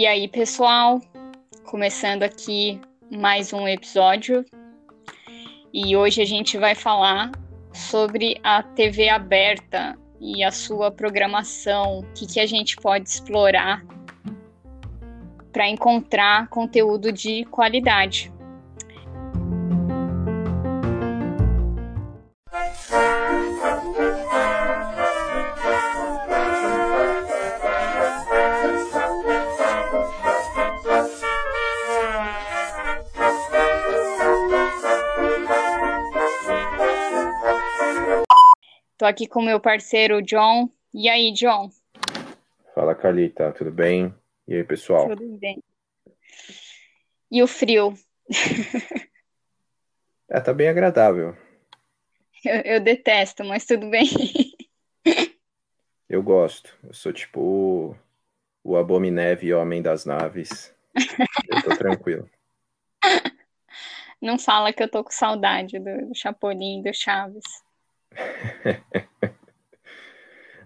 E aí, pessoal, começando aqui mais um episódio. E hoje a gente vai falar sobre a TV aberta e a sua programação, o que, que a gente pode explorar para encontrar conteúdo de qualidade. Tô aqui com meu parceiro John. E aí, John? Fala, Carlita, tudo bem? E aí, pessoal? Tudo bem. E o frio? é, tá bem agradável. Eu, eu detesto, mas tudo bem. eu gosto. Eu sou tipo o, Abomineve Homem das Naves. Eu tô tranquilo. Não fala que eu tô com saudade do, do Chapolin, do Chaves.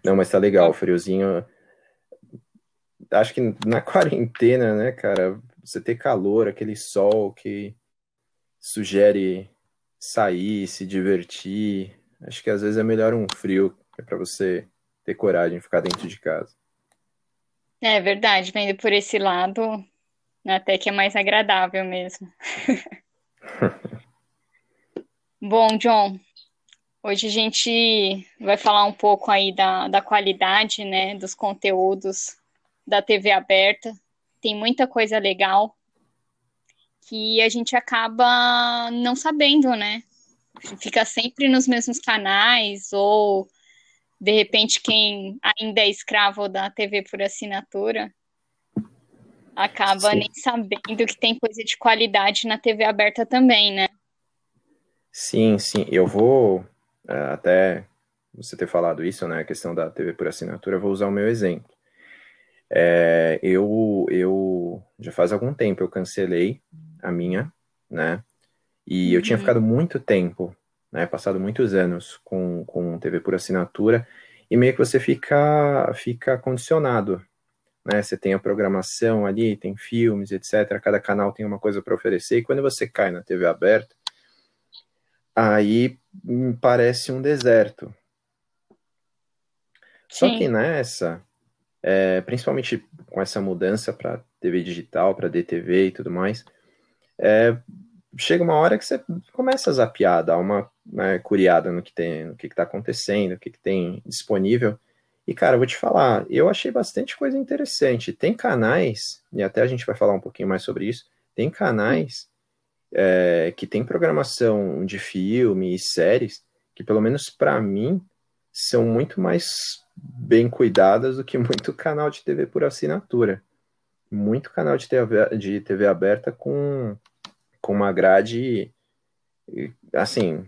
Não, mas tá legal, friozinho. Acho que na quarentena, né, cara, você ter calor, aquele sol que sugere sair, se divertir. Acho que às vezes é melhor um frio, é para você ter coragem de ficar dentro de casa. É verdade, vendo por esse lado, até que é mais agradável mesmo. Bom, John, Hoje a gente vai falar um pouco aí da, da qualidade, né, dos conteúdos da TV aberta. Tem muita coisa legal que a gente acaba não sabendo, né? Fica sempre nos mesmos canais ou de repente quem ainda é escravo da TV por assinatura acaba Sim. nem sabendo que tem coisa de qualidade na TV aberta também, né? Sim, sim. Eu vou até você ter falado isso, né, a questão da TV por assinatura, vou usar o meu exemplo. É, eu, eu já faz algum tempo eu cancelei a minha, né, e uhum. eu tinha uhum. ficado muito tempo, né, passado muitos anos com, com TV por assinatura, e meio que você fica, fica condicionado, né, você tem a programação ali, tem filmes, etc, cada canal tem uma coisa para oferecer, e quando você cai na TV aberta, aí parece um deserto. Só que nessa, é, principalmente com essa mudança para TV digital, para DTV e tudo mais, é, chega uma hora que você começa a zapear, dar uma né, curiada no que tem, no que está acontecendo, o que, que tem disponível. E, cara, vou te falar, eu achei bastante coisa interessante. Tem canais, e até a gente vai falar um pouquinho mais sobre isso, tem canais é, que tem programação de filme e séries que, pelo menos para mim, são muito mais bem cuidadas do que muito canal de TV por assinatura. Muito canal de TV, de TV aberta com, com uma grade, assim,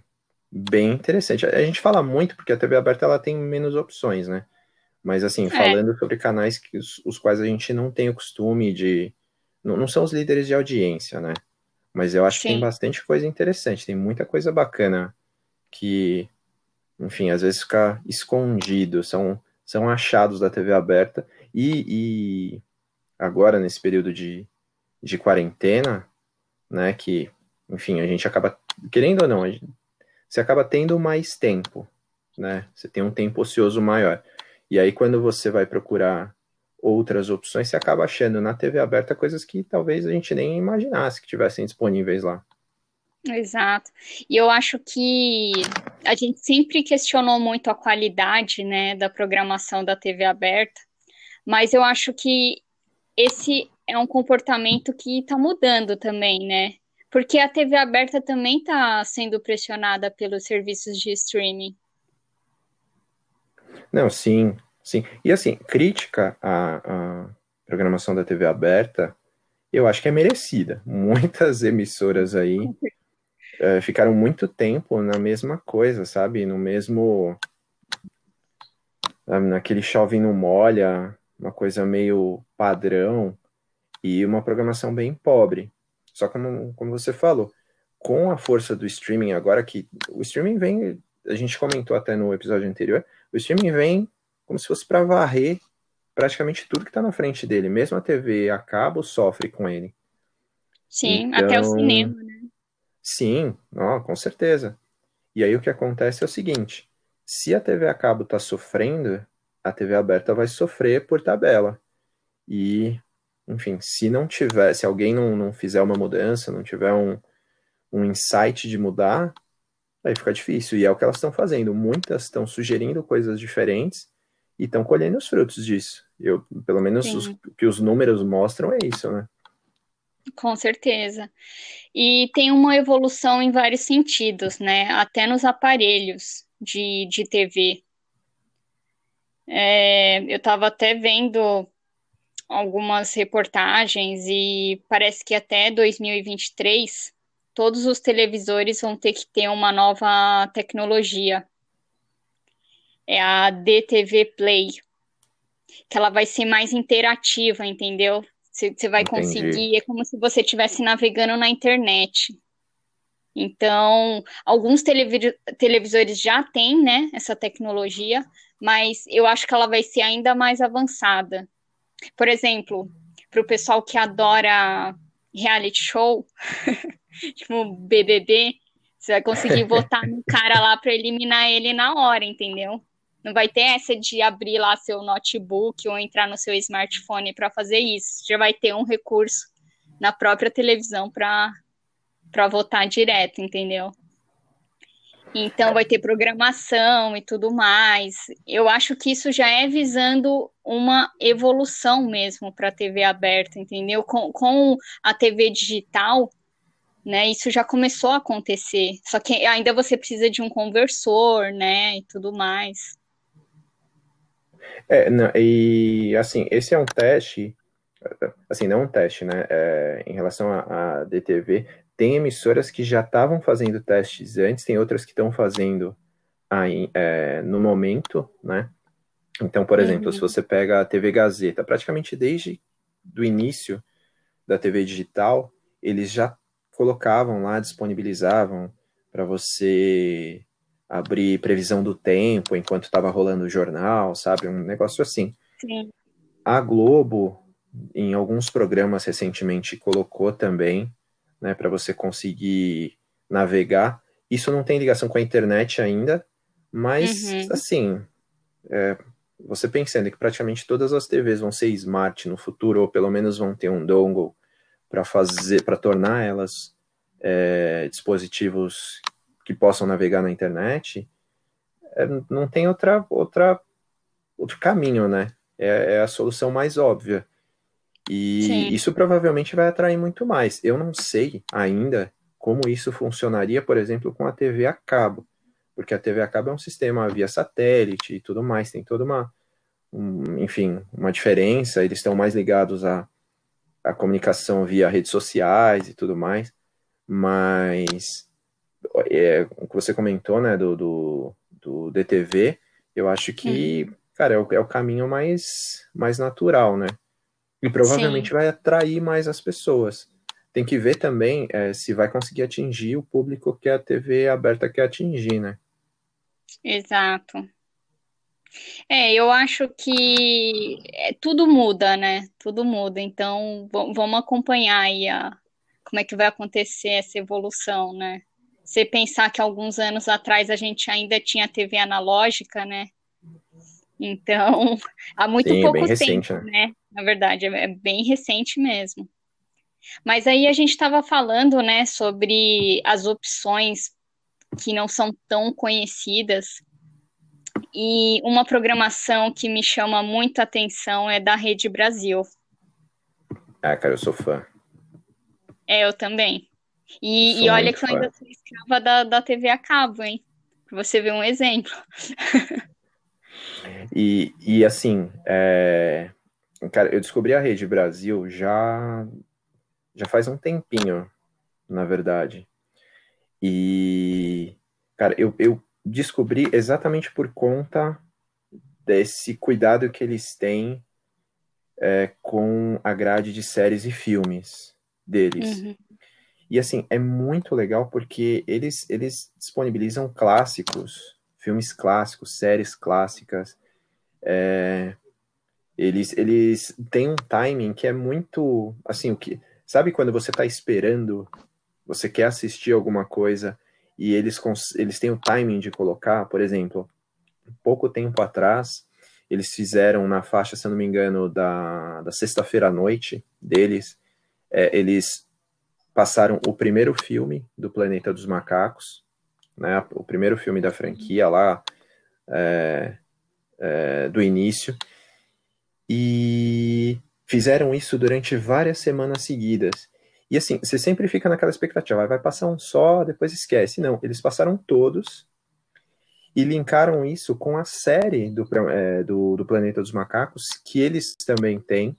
bem interessante. A gente fala muito porque a TV aberta ela tem menos opções, né? Mas, assim, é. falando sobre canais que os, os, quais a gente não tem o costume de. Não, não são os líderes de audiência, né? Mas eu acho Sim. que tem bastante coisa interessante, tem muita coisa bacana que, enfim, às vezes fica escondido, são, são achados da TV aberta. E, e agora, nesse período de, de quarentena, né, que, enfim, a gente acaba, querendo ou não, gente, você acaba tendo mais tempo, né? Você tem um tempo ocioso maior. E aí, quando você vai procurar outras opções, você acaba achando na TV aberta coisas que talvez a gente nem imaginasse que tivessem disponíveis lá. Exato. E eu acho que a gente sempre questionou muito a qualidade, né, da programação da TV aberta, mas eu acho que esse é um comportamento que está mudando também, né? Porque a TV aberta também está sendo pressionada pelos serviços de streaming. Não, sim, Sim, e assim, crítica a, a, programação da TV aberta, eu acho que é merecida. Muitas emissoras aí é, ficaram muito tempo na mesma coisa, sabe? No mesmo. Naquele chove não molha, uma coisa meio padrão e uma programação bem pobre. Só como, como você falou, com a força do streaming agora que o streaming vem, a gente comentou até no episódio anterior, o streaming vem como se fosse para varrer praticamente tudo que está na frente dele, mesmo a TV a cabo sofre com ele. Sim, então, até o cinema, né? Sim, ó, com certeza. E aí o que acontece é o seguinte: se a TV a cabo está sofrendo, a TV aberta vai sofrer por tabela. E, enfim, se não tiver, se alguém não, não fizer uma mudança, não tiver um, um insight de mudar, aí fica difícil. E é o que elas estão fazendo. Muitas estão sugerindo coisas diferentes e estão colhendo os frutos disso. Eu, pelo menos o que os números mostram é isso, né? Com certeza. E tem uma evolução em vários sentidos, né? Até nos aparelhos de, de TV. É, eu estava até vendo algumas reportagens e parece que até 2023 todos os televisores vão ter que ter uma nova tecnologia. É a DTV Play, que ela vai ser mais interativa, entendeu? Você vai Entendi. conseguir, é como se você estivesse navegando na internet. Então, alguns televisores já têm, né, essa tecnologia, mas eu acho que ela vai ser ainda mais avançada. Por exemplo, para o pessoal que adora reality show, tipo BBB, você vai conseguir votar no cara lá para eliminar ele na hora, entendeu? Não vai ter essa de abrir lá seu notebook ou entrar no seu smartphone para fazer isso. Já vai ter um recurso na própria televisão para votar direto, entendeu? Então vai ter programação e tudo mais. Eu acho que isso já é visando uma evolução mesmo para a TV aberta, entendeu? Com, com a TV digital, né? Isso já começou a acontecer. Só que ainda você precisa de um conversor, né? E tudo mais. É, não, e assim, esse é um teste, assim, não um teste, né? É, em relação à DTV, tem emissoras que já estavam fazendo testes antes, tem outras que estão fazendo aí, é, no momento, né? Então, por exemplo, uhum. se você pega a TV Gazeta, praticamente desde do início da TV digital, eles já colocavam lá, disponibilizavam para você abrir previsão do tempo enquanto estava rolando o jornal, sabe? Um negócio assim. Sim. A Globo, em alguns programas recentemente, colocou também, né, para você conseguir navegar. Isso não tem ligação com a internet ainda, mas, uhum. assim, é, você pensando que praticamente todas as TVs vão ser smart no futuro, ou pelo menos vão ter um dongle para fazer, para tornar elas é, dispositivos que possam navegar na internet, é, não tem outra, outra, outro caminho, né? É, é a solução mais óbvia. E Sim. isso provavelmente vai atrair muito mais. Eu não sei ainda como isso funcionaria, por exemplo, com a TV a cabo. Porque a TV a cabo é um sistema via satélite e tudo mais, tem toda uma, um, enfim, uma diferença, eles estão mais ligados à, à comunicação via redes sociais e tudo mais, mas é, o que você comentou, né, do, do, do DTV, eu acho que, uhum. cara, é o, é o caminho mais, mais natural, né? E provavelmente Sim. vai atrair mais as pessoas. Tem que ver também é, se vai conseguir atingir o público que a TV aberta quer atingir, né? Exato. É, eu acho que é, tudo muda, né? Tudo muda. Então, vamos acompanhar aí a, como é que vai acontecer essa evolução, né? Você pensar que alguns anos atrás a gente ainda tinha TV analógica, né? Então, há muito Sim, pouco tempo, recente, né? né? Na verdade, é, é bem recente mesmo. Mas aí a gente estava falando, né, sobre as opções que não são tão conhecidas. E uma programação que me chama muita atenção é da Rede Brasil. Ah, cara, eu sou fã. É, eu também. E, e olha que eu ainda sou escrava da, da TV a cabo, hein? Pra você ver um exemplo. e, e assim, é... Cara, eu descobri a Rede Brasil já já faz um tempinho, na verdade. E, cara, eu, eu descobri exatamente por conta desse cuidado que eles têm é, com a grade de séries e filmes deles. Uhum. E assim, é muito legal porque eles, eles disponibilizam clássicos, filmes clássicos, séries clássicas. É, eles, eles têm um timing que é muito. Assim, o que. Sabe quando você está esperando, você quer assistir alguma coisa e eles, eles têm o timing de colocar, por exemplo, pouco tempo atrás, eles fizeram na faixa, se eu não me engano, da, da sexta-feira à noite deles, é, eles passaram o primeiro filme do Planeta dos Macacos, né, o primeiro filme da franquia lá, é, é, do início, e fizeram isso durante várias semanas seguidas. E assim, você sempre fica naquela expectativa, vai passar um só, depois esquece. Não, eles passaram todos e linkaram isso com a série do, é, do, do, Planeta dos Macacos, que eles também têm.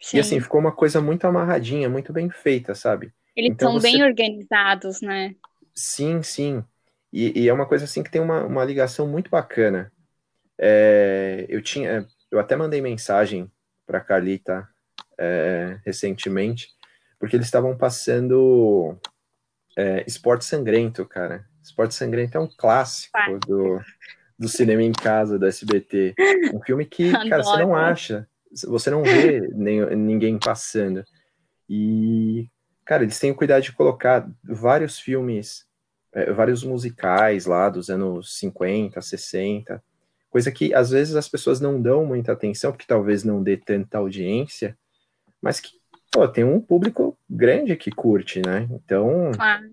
Sim. E assim, ficou uma coisa muito amarradinha, muito bem feita, sabe? Eles então, são você... bem organizados, né? Sim, sim. E, e, é uma coisa assim que tem uma, uma ligação muito bacana. É, eu tinha, eu até mandei mensagem para Carlita é, recentemente, porque eles estavam passando é, Esporte Sangrento, cara. Esporte Sangrento é um clássico do, do cinema em casa, do SBT. Um filme que, cara, você não acha, você não vê nem, ninguém passando. E, cara, eles têm o cuidado de colocar vários filmes, é, vários musicais lá dos anos 50, 60, coisa que às vezes as pessoas não dão muita atenção, porque talvez não dê tanta audiência, mas que pô, tem um público grande que curte, né? Então, claro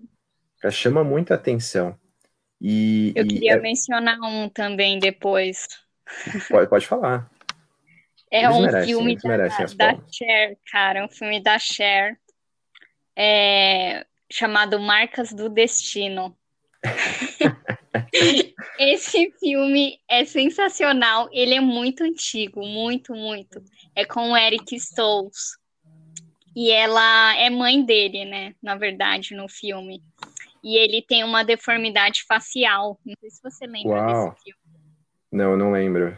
chama muita atenção. E, Eu e queria é... mencionar um também depois. Pode, pode falar. É eles um merecem, filme da, da Cher, cara, um filme da Cher, é, chamado Marcas do Destino. Esse filme é sensacional, ele é muito antigo, muito, muito. É com o Eric Stoltz. E ela é mãe dele, né? Na verdade, no filme e ele tem uma deformidade facial. Não sei se você lembra Uau. desse filme. Não, não lembro.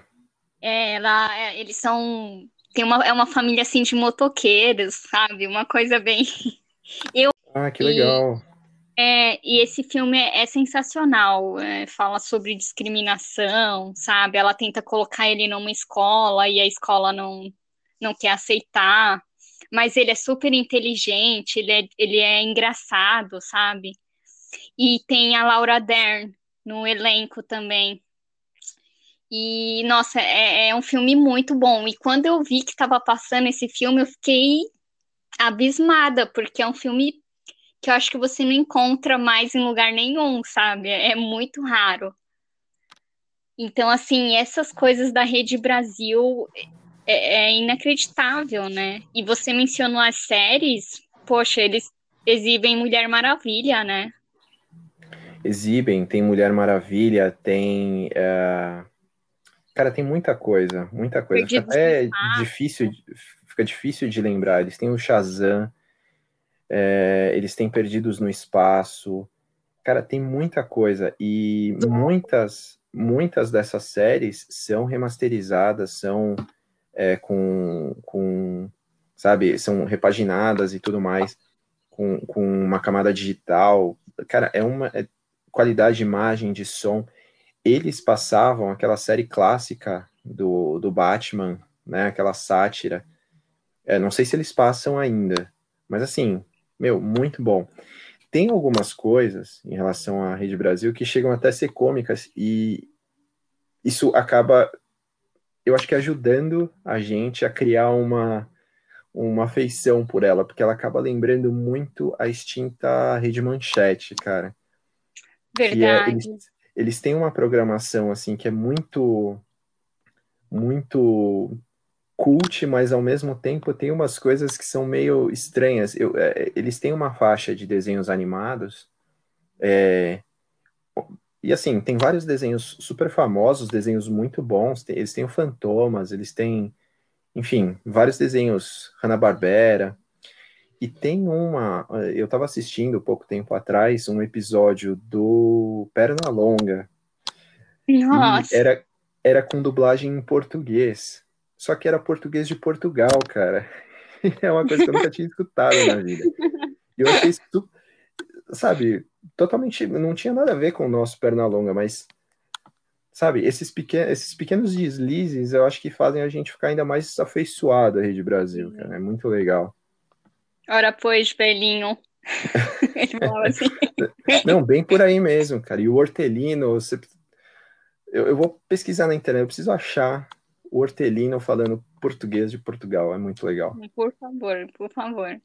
É, ela, é, eles são. Tem uma, é uma família assim de motoqueiros, sabe? Uma coisa bem. Eu, ah, que legal. E, é, e esse filme é, é sensacional. É, fala sobre discriminação, sabe? Ela tenta colocar ele numa escola e a escola não, não quer aceitar. Mas ele é super inteligente, ele é, ele é engraçado, sabe? E tem a Laura Dern no elenco também. E, nossa, é, é um filme muito bom. E quando eu vi que estava passando esse filme, eu fiquei abismada, porque é um filme que eu acho que você não encontra mais em lugar nenhum, sabe? É muito raro. Então, assim, essas coisas da Rede Brasil é, é inacreditável, né? E você mencionou as séries, poxa, eles exibem Mulher Maravilha, né? exibem, tem Mulher Maravilha, tem. Uh... Cara, tem muita coisa, muita coisa. Fica até difícil, fica difícil de lembrar. Eles têm o Shazam, é, eles têm Perdidos no Espaço. Cara, tem muita coisa. E muitas, muitas dessas séries são remasterizadas, são é, com, com, sabe, são repaginadas e tudo mais, com, com uma camada digital. Cara, é uma. É, qualidade de imagem, de som. Eles passavam aquela série clássica do, do Batman, né? Aquela sátira. É, não sei se eles passam ainda, mas assim, meu, muito bom. Tem algumas coisas em relação à Rede Brasil que chegam até a ser cômicas e isso acaba, eu acho que ajudando a gente a criar uma, uma afeição por ela, porque ela acaba lembrando muito a extinta Rede Manchete, cara. Verdade. É, eles, eles têm uma programação assim que é muito muito cult, mas ao mesmo tempo tem umas coisas que são meio estranhas. Eu, é, eles têm uma faixa de desenhos animados, é, e assim, tem vários desenhos super famosos, desenhos muito bons. Tem, eles têm o Fantomas, eles têm enfim, vários desenhos Hanna-Barbera. E tem uma, eu estava assistindo pouco tempo atrás um episódio do Perna Longa. Nossa. era era com dublagem em português. Só que era português de Portugal, cara. É uma coisa que eu nunca tinha escutado na vida. E eu achei isso, sabe, totalmente, não tinha nada a ver com o nosso Pernalonga, mas, sabe, esses, pequenos, esses pequenos deslizes eu acho que fazem a gente ficar ainda mais afeiçoado à Rede Brasil, cara. É muito legal. Ora, pois, falava assim. Não, bem por aí mesmo, cara. E o Hortelino, você... eu, eu vou pesquisar na internet, eu preciso achar o Hortelino falando português de Portugal. É muito legal. Por favor, por favor.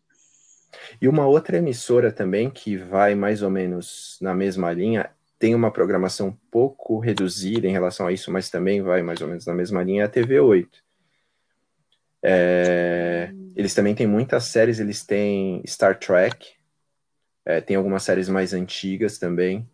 E uma outra emissora também que vai mais ou menos na mesma linha, tem uma programação um pouco reduzida em relação a isso, mas também vai mais ou menos na mesma linha, é a TV8. É, eles também têm muitas séries, eles têm Star Trek, é, tem algumas séries mais antigas também,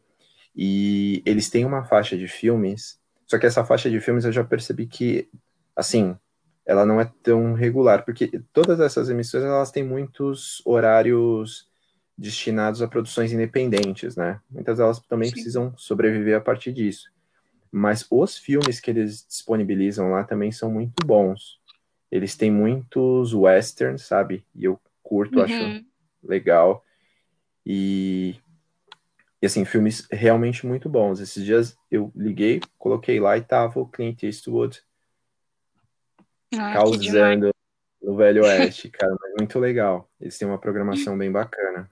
e eles têm uma faixa de filmes, só que essa faixa de filmes eu já percebi que, assim, ela não é tão regular, porque todas essas emissões elas têm muitos horários destinados a produções independentes, né? Muitas delas também Sim. precisam sobreviver a partir disso. Mas os filmes que eles disponibilizam lá também são muito bons. Eles têm muitos westerns, sabe? E eu curto, uhum. acho legal. E, e assim, filmes realmente muito bons. Esses dias eu liguei, coloquei lá e tava o Clint Eastwood ah, causando no Velho Oeste, cara, mas muito legal. Eles têm uma programação bem bacana.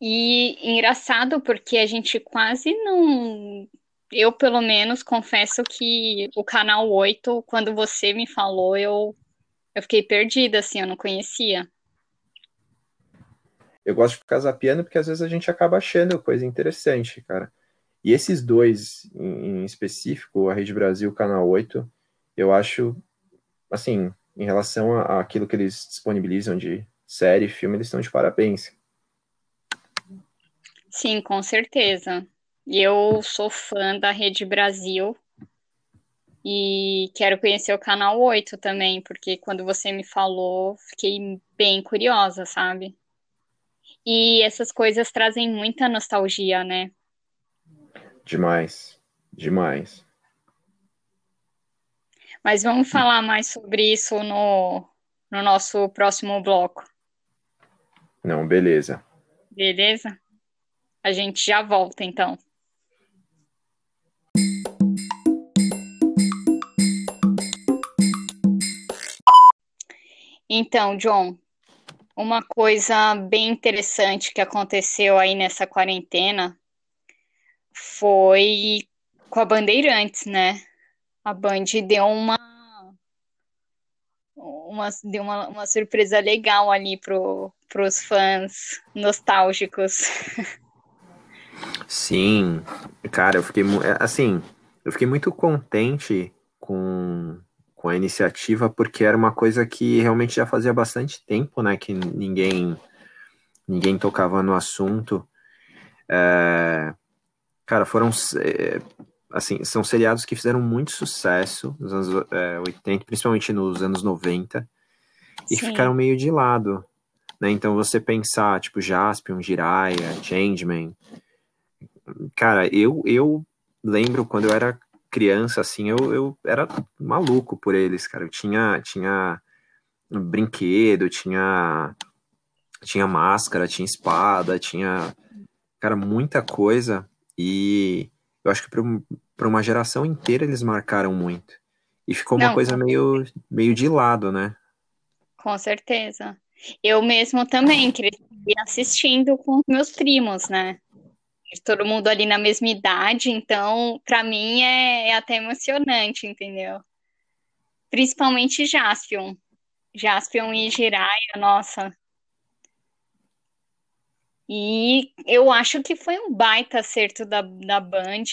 E engraçado porque a gente quase não. Eu, pelo menos, confesso que o canal 8, quando você me falou, eu, eu fiquei perdida, assim, eu não conhecia. Eu gosto de ficar zapeando porque às vezes a gente acaba achando coisa interessante, cara. E esses dois em, específico, a Rede Brasil, o Canal 8, eu acho, assim, em relação àquilo que eles disponibilizam de série, filme, eles estão de parabéns. Sim, com certeza. Eu sou fã da Rede Brasil e quero conhecer o canal 8 também, porque quando você me falou, fiquei bem curiosa, sabe? E essas coisas trazem muita nostalgia, né? Demais, demais. Mas vamos falar mais sobre isso no, no nosso próximo bloco. Não, beleza. Beleza? A gente já volta então. Então, John, uma coisa bem interessante que aconteceu aí nessa quarentena foi com a Bandeirantes, né? a Band deu uma, uma, deu uma, uma surpresa legal ali pro, pros fãs nostálgicos. Sim, cara, eu fiquei é, assim, eu fiquei muito contente com, com a iniciativa porque era uma coisa que realmente já fazia bastante tempo, né, que ninguém ninguém tocava no assunto. É, cara, foram é, assim, são seriados que fizeram muito sucesso nos anos é, 80, principalmente nos anos 90, e Sim. ficaram meio de lado. Né? Então você pensar, tipo, Jaspion, Jiraiya, Changeman. Cara, eu, eu lembro quando eu era criança, assim, eu, eu era maluco por eles, cara. Eu tinha, tinha brinquedo, tinha, tinha máscara, tinha espada, tinha, cara, muita coisa. E eu acho que para uma geração inteira eles marcaram muito. E ficou uma Não, coisa meio, meio de lado, né? Com certeza. Eu mesmo também cresci assistindo com meus primos, né? Todo mundo ali na mesma idade, então, para mim é, é, até emocionante, entendeu? Principalmente Jaspion. Jaspion e Jiraiya, nossa. E eu acho que foi um baita acerto da, da Band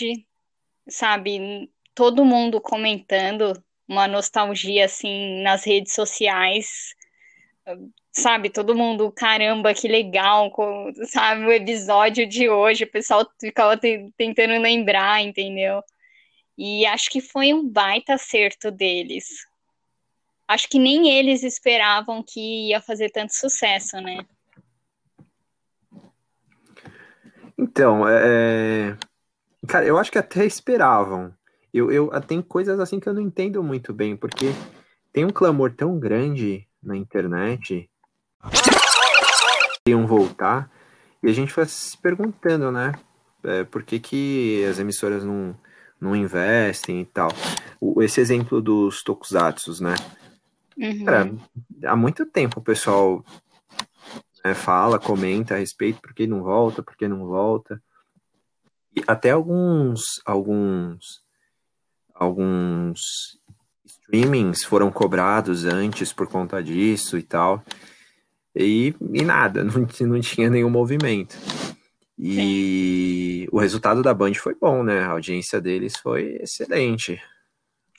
sabe, todo mundo comentando, uma nostalgia assim nas redes sociais, sabe, todo mundo, caramba, que legal, sabe, o episódio de hoje, o pessoal ficava tentando lembrar, entendeu? E acho que foi um baita acerto deles. acho que nem eles esperavam que ia fazer tanto sucesso, né? Então, é... cara, eu acho que até esperavam. Eu, eu tem coisas assim que eu não entendo muito bem, porque tem um clamor tão grande na internet iam voltar e a gente foi se perguntando, né? É, por que, que as emissoras não, não investem e tal. O, esse exemplo dos tokusatsus, né? Uhum. Cara, há muito tempo o pessoal né, fala, comenta a respeito, por que não volta, por que não volta. E até alguns, alguns, alguns streamings foram cobrados antes por conta disso e tal. E, e nada, não, não tinha nenhum movimento. E Sim. o resultado da Band foi bom, né? A audiência deles foi excelente.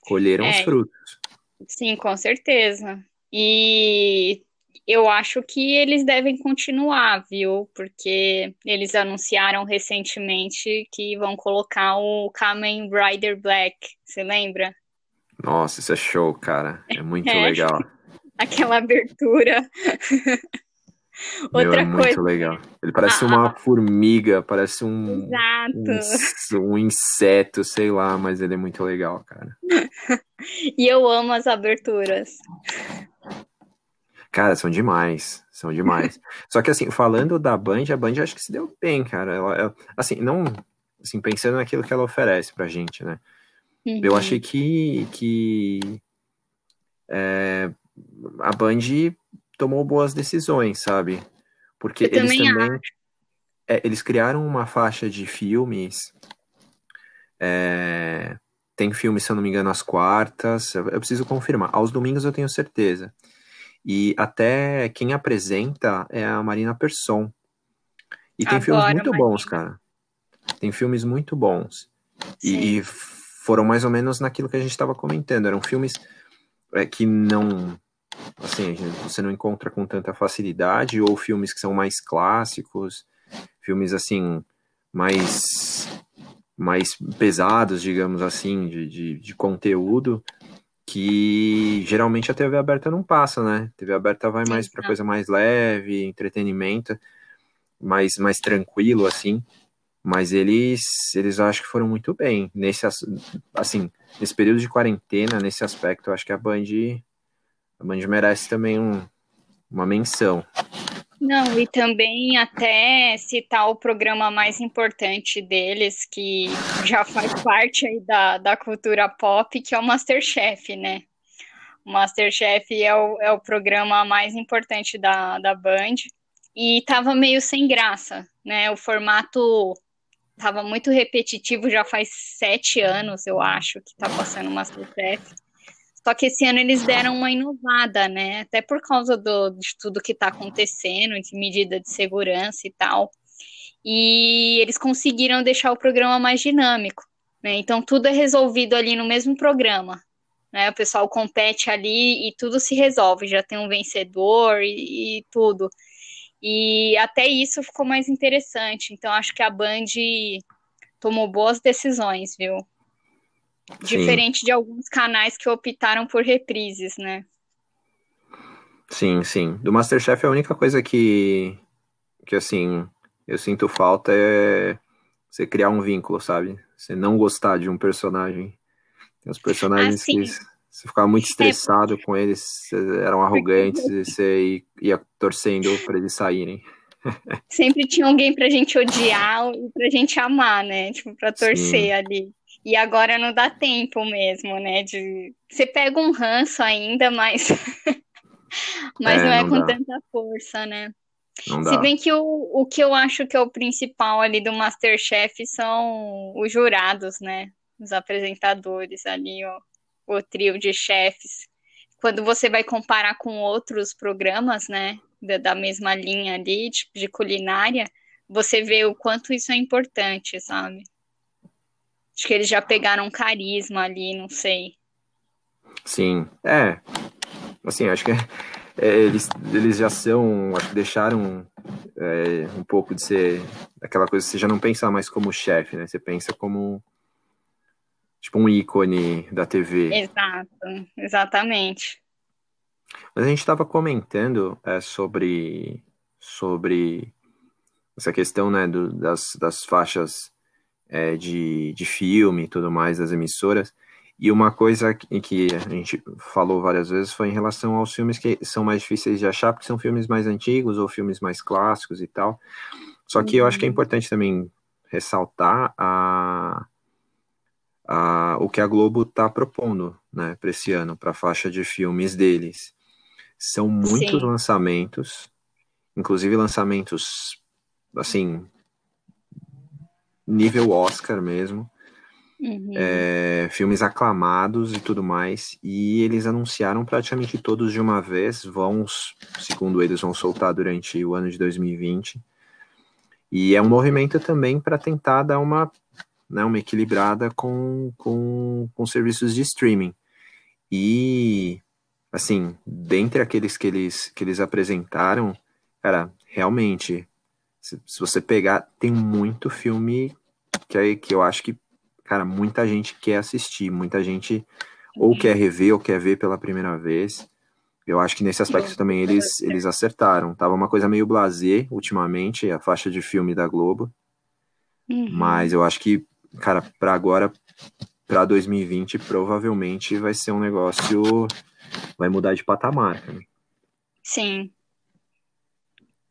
Colheram é, os frutos. Sim, com certeza. E eu acho que eles devem continuar, viu? Porque eles anunciaram recentemente que vão colocar o Kamen Rider Black. Você lembra? Nossa, isso é show, cara. É muito é. legal. Aquela abertura. Outra Meu, é coisa. Muito legal. Ele parece ah, uma ah. formiga, parece um, um, um. inseto, sei lá, mas ele é muito legal, cara. e eu amo as aberturas. Cara, são demais. São demais. Só que assim, falando da Band, a Band acho que se deu bem, cara. Ela, ela, assim, não. Assim, pensando naquilo que ela oferece pra gente, né? Uhum. Eu achei que. que é, a Band tomou boas decisões, sabe? Porque Eu eles também, também é, eles criaram uma faixa de filmes. É, tem filme, se eu não me engano, às quartas. Eu, eu preciso confirmar. Aos domingos eu tenho certeza. E até quem apresenta é a Marina Persson. E tem Agora, filmes muito Marina. bons, cara. Tem filmes muito bons. E, e, foram mais ou menos naquilo que a gente estava comentando. Eram filmes é, que não assim, você não encontra com tanta facilidade, ou filmes que são mais clássicos, filmes assim, mais, mais pesados, digamos assim, de, de, de conteúdo, que geralmente a TV aberta não passa, né? A TV aberta vai mais para coisa mais leve, entretenimento, mais, mais tranquilo, assim. Mas eles, eles acho que foram muito bem. Nesse, assim, nesse período de quarentena, nesse aspecto, eu acho que a Band a Band merece também um, uma menção. Não, e também até citar o programa mais importante deles, que já faz parte aí da, da cultura pop, que é o Masterchef, né? O Masterchef é o, é o programa mais importante da, da Band e tava meio sem graça, né? O formato tava muito repetitivo, já faz sete anos, eu acho, que tá passando o Masterchef. Só que esse ano eles deram uma inovada, né? Até por causa do, de tudo que está acontecendo, de medida de segurança e tal. E eles conseguiram deixar o programa mais dinâmico. Né? Então tudo é resolvido ali no mesmo programa. Né? O pessoal compete ali e tudo se resolve. Já tem um vencedor e, e tudo. E até isso ficou mais interessante. Então acho que a Band tomou boas decisões, viu? Diferente sim. de alguns canais que optaram por reprises, né? Sim, sim. Do Masterchef a única coisa que, que assim, eu sinto falta é você criar um vínculo, sabe? Você não gostar de um personagem. Tem os personagens ah, que você ficava muito é. estressado é. com eles, eram arrogantes, e você ia torcendo para eles saírem. Sempre tinha alguém pra gente odiar e pra gente amar, né? Tipo, pra torcer Sim. ali. E agora não dá tempo mesmo, né? De... Você pega um ranço ainda, mas, mas é, não é não com dá. tanta força, né? Não Se bem que o, o que eu acho que é o principal ali do Masterchef são os jurados, né? Os apresentadores ali, ó, o trio de chefes. Quando você vai comparar com outros programas, né? Da, da mesma linha ali, de, de culinária, você vê o quanto isso é importante, sabe? Acho que eles já pegaram carisma ali, não sei. Sim, é. Assim, acho que é, eles, eles já são, acho que deixaram é, um pouco de ser aquela coisa, você já não pensa mais como chefe, né? Você pensa como tipo um ícone da TV. Exato, exatamente. Mas a gente estava comentando é, sobre, sobre essa questão né, do, das, das faixas é, de, de filme e tudo mais das emissoras. E uma coisa em que a gente falou várias vezes foi em relação aos filmes que são mais difíceis de achar, porque são filmes mais antigos ou filmes mais clássicos e tal. Só que eu acho que é uhum. importante também ressaltar a, a, o que a Globo está propondo né, para esse ano, para a faixa de filmes deles. São muitos Sim. lançamentos, inclusive lançamentos, assim, nível Oscar mesmo. Uhum. É, filmes aclamados e tudo mais. E eles anunciaram praticamente todos de uma vez. Vão, segundo eles, vão soltar durante o ano de 2020. E é um movimento também para tentar dar uma, né, uma equilibrada com, com, com serviços de streaming. E assim, dentre aqueles que eles, que eles apresentaram, cara, realmente, se, se você pegar, tem muito filme que, que eu acho que, cara, muita gente quer assistir, muita gente ou quer rever ou quer ver pela primeira vez. Eu acho que nesse aspecto também eles, eles acertaram. Tava uma coisa meio blazer ultimamente, a faixa de filme da Globo. Uhum. Mas eu acho que, cara, para agora, para 2020, provavelmente vai ser um negócio vai mudar de patamar. Sim.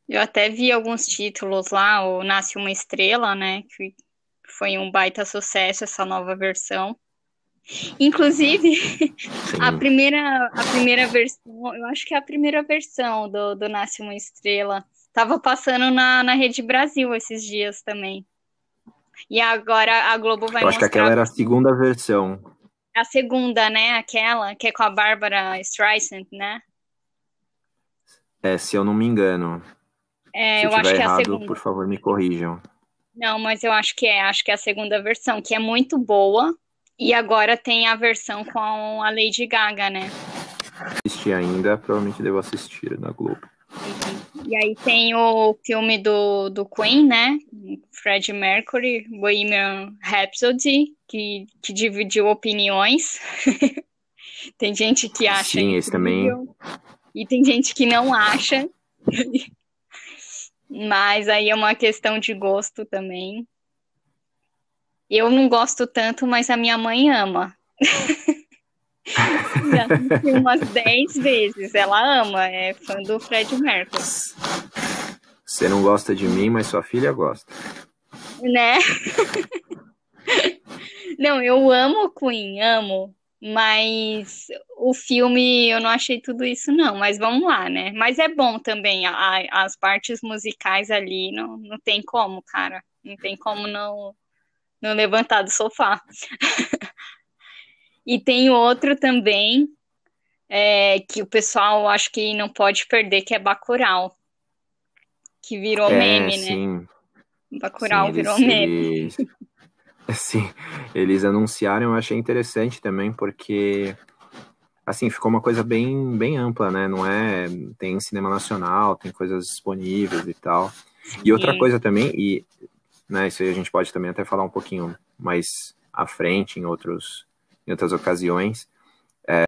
Eu até vi alguns títulos lá, o Nasce uma Estrela, né? Que foi um baita sucesso essa nova versão. Inclusive, a primeira, a primeira versão, eu acho que é a primeira versão do, do Nasce uma Estrela. Tava passando na, na Rede Brasil esses dias também. E agora a Globo vai Eu acho mostrar... que aquela era a segunda versão. A segunda, né? Aquela que é com a Bárbara Streisand, né? É, se eu não me engano. É, se eu, acho que errado, é a segunda. por favor, me corrijam. Não, mas eu acho que é, acho que é a segunda versão, que é muito boa. E agora tem a versão com a Lady Gaga, né? Assisti ainda, provavelmente devo assistir na Globo. Uhum. E aí tem o filme do, do Queen, né? Freddie Mercury, Bohemian Rhapsody, que, que dividiu opiniões. tem gente que acha. Sim, esse também. E tem gente que não acha. Mas aí é uma questão de gosto também. Eu não gosto tanto, mas a minha mãe ama. Já umas 10 vezes. Ela ama, é fã do Fred Mercury. Você não gosta de mim, mas sua filha gosta. Né? não, eu amo Queen, amo. Mas o filme eu não achei tudo isso, não. Mas vamos lá, né? Mas é bom também. A, as partes musicais ali não, não tem como, cara. Não tem como não, não levantar do sofá. e tem outro também é, que o pessoal acho que não pode perder, que é Bacurau. Que virou é, meme, né? sim. né? Bacurau sim, virou eles, meme. Eles, sim, eles anunciaram, eu achei interessante também, porque assim, ficou uma coisa bem, bem ampla, né? Não é. Tem cinema nacional, tem coisas disponíveis e tal. E outra coisa também, e né, isso aí a gente pode também até falar um pouquinho mais à frente em, outros, em outras ocasiões. É...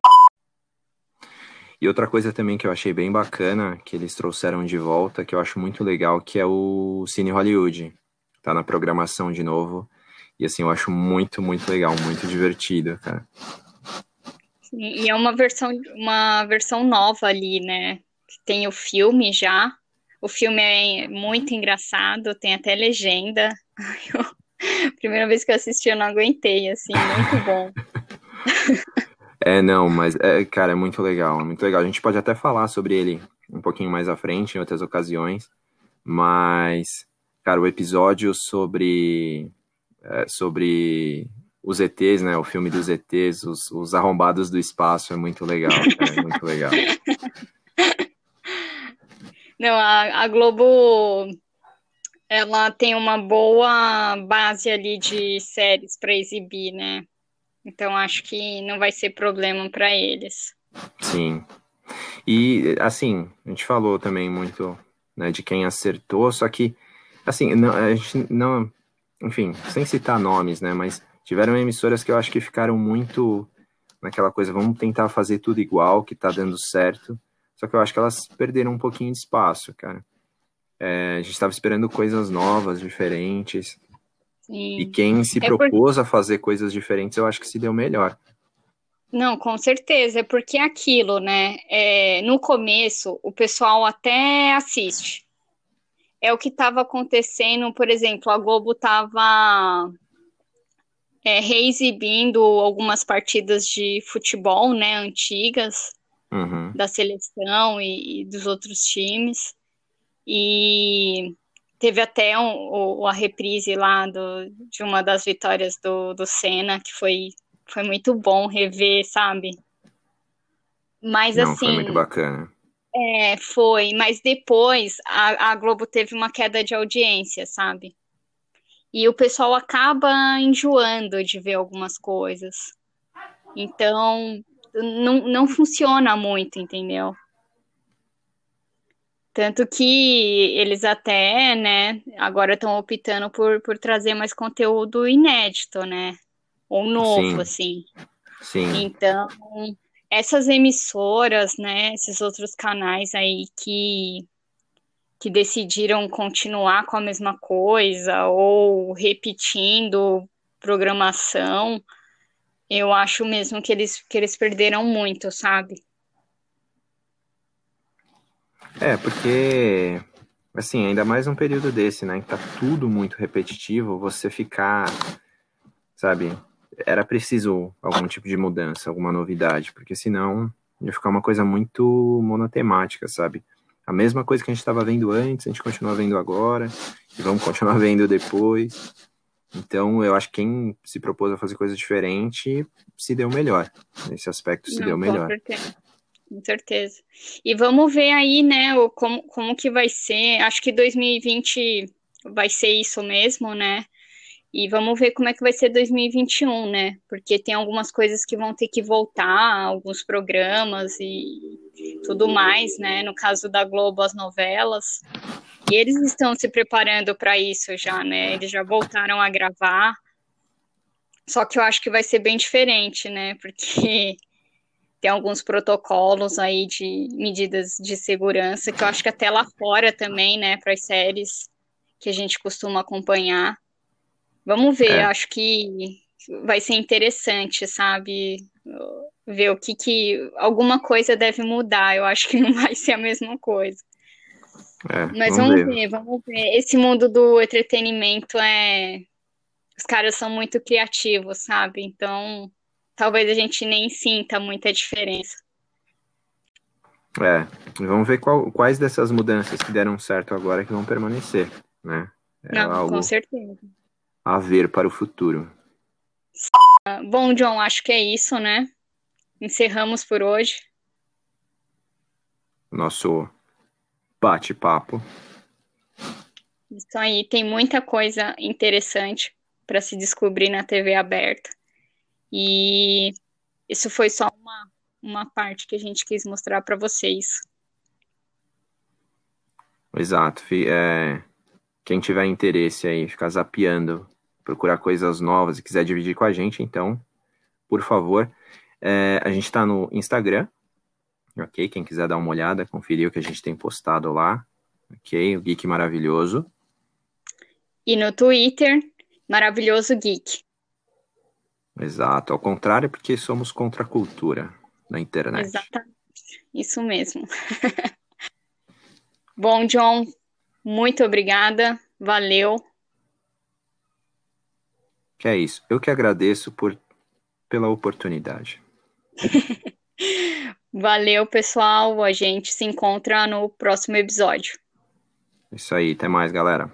E outra coisa também que eu achei bem bacana, que eles trouxeram de volta, que eu acho muito legal, que é o Cine Hollywood. Tá na programação de novo. E assim, eu acho muito, muito legal, muito divertido, cara. Sim, e é uma versão, uma versão nova ali, né? Tem o filme já, o filme é muito engraçado, tem até legenda. Eu, primeira vez que eu assisti, eu não aguentei, assim, muito bom. É, não, mas, é, cara, é muito legal, é muito legal. A gente pode até falar sobre ele um pouquinho mais à frente, em outras ocasiões, mas, cara, o episódio sobre, é, sobre os ETs, né, o filme dos ETs, os, os arrombados do espaço, é muito legal, cara, é muito legal. Não, a, a Globo ela tem uma boa base ali de séries para exibir, né? Então acho que não vai ser problema para eles. Sim. E assim, a gente falou também muito né, de quem acertou, só que assim, não, a gente não, enfim, sem citar nomes, né, mas tiveram emissoras que eu acho que ficaram muito naquela coisa, vamos tentar fazer tudo igual, que tá dando certo. Só que eu acho que elas perderam um pouquinho de espaço, cara. É, a gente estava esperando coisas novas, diferentes. Sim. E quem se é propôs a fazer coisas diferentes, eu acho que se deu melhor. Não, com certeza, é porque é aquilo, né? É, no começo, o pessoal até assiste. É o que estava acontecendo, por exemplo, a Globo estava é, reexibindo algumas partidas de futebol, né, antigas, uhum. da seleção e, e, dos outros times. E teve até um, a reprise lá do, de uma das vitórias do, do Senna, que foi foi muito bom rever, sabe? Mas Não, assim. Foi muito bacana. É, foi, mas depois a, a Globo teve uma queda de audiência, sabe? E o pessoal acaba enjoando de ver algumas coisas. Então, não, não funciona muito, entendeu? Tanto que eles até, né, agora estão optando por, por trazer mais conteúdo inédito, né? ou novo, Sim. assim. Sim. Então, essas emissoras, né, esses outros canais aí que que decidiram continuar com a mesma coisa ou repetindo programação, eu acho mesmo que eles, que eles perderam muito, sabe? É, porque, assim, ainda mais um período desse, né, que tá tudo muito repetitivo, você ficar, sabe, era preciso algum tipo de mudança, alguma novidade, porque senão ia ficar uma coisa muito monotemática, sabe? A mesma coisa que a gente estava vendo antes, a gente continua vendo agora, e vamos continuar vendo depois. Então, eu acho que quem se propôs a fazer coisa diferente se deu melhor. Nesse aspecto, se Não, deu melhor. Com certeza. Com certeza. E vamos ver aí, né, como, como que vai ser. Acho que 2020 vai ser isso mesmo, né? E vamos ver como é que vai ser 2021, né? Porque tem algumas coisas que vão ter que voltar, alguns programas e tudo mais, né? No caso da Globo, as novelas. E eles estão se preparando para isso já, né? Eles já voltaram a gravar. Só que eu acho que vai ser bem diferente, né? Porque tem alguns protocolos aí de medidas de segurança que eu acho que até lá fora também, né, para as séries que a gente costuma acompanhar, Vamos ver, é. acho que vai ser interessante, sabe? Ver o que que. Alguma coisa deve mudar, eu acho que não vai ser a mesma coisa. É, Mas vamos, vamos ver. ver, vamos ver. Esse mundo do entretenimento é. Os caras são muito criativos, sabe? Então, talvez a gente nem sinta muita diferença. É, vamos ver qual, quais dessas mudanças que deram certo agora que vão permanecer, né? É Não, algo... com certeza a ver para o futuro. Bom, John, acho que é isso, né? Encerramos por hoje. Nosso bate-papo. Isso aí, tem muita coisa interessante para se descobrir na TV aberta. E isso foi só uma, uma parte que a gente quis mostrar para vocês. Exato. É, quem tiver interesse aí, ficar zapeando procurar coisas novas e quiser dividir com a gente, então, por favor. É, a gente está no Instagram, ok? Quem quiser dar uma olhada, conferir o que a gente tem postado lá, ok? O Geek Maravilhoso. E no Twitter, Maravilhoso Geek. Exato, ao contrário, porque somos contra a cultura na internet. Exatamente, isso mesmo. Bom, John, muito obrigada, valeu. É isso. Eu que agradeço por, pela oportunidade. Valeu, pessoal. A gente se encontra no próximo episódio. Isso aí. Até mais, galera.